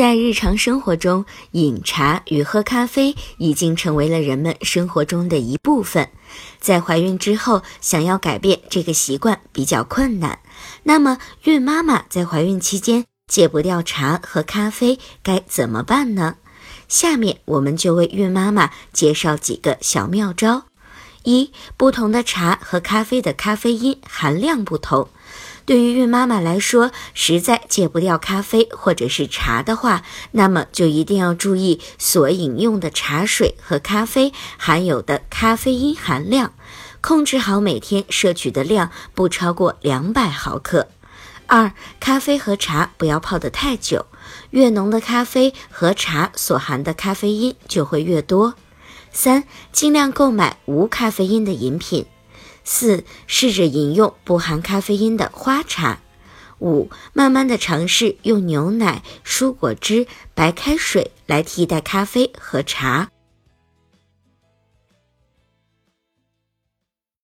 在日常生活中，饮茶与喝咖啡已经成为了人们生活中的一部分。在怀孕之后，想要改变这个习惯比较困难。那么，孕妈妈在怀孕期间戒不掉茶和咖啡，该怎么办呢？下面我们就为孕妈妈介绍几个小妙招。一、不同的茶和咖啡的咖啡因含量不同。对于孕妈妈来说，实在戒不掉咖啡或者是茶的话，那么就一定要注意所饮用的茶水和咖啡含有的咖啡因含量，控制好每天摄取的量，不超过两百毫克。二、咖啡和茶不要泡得太久，越浓的咖啡和茶所含的咖啡因就会越多。三、尽量购买无咖啡因的饮品。四、试着饮用不含咖啡因的花茶。五、慢慢的尝试用牛奶、蔬果汁、白开水来替代咖啡和茶。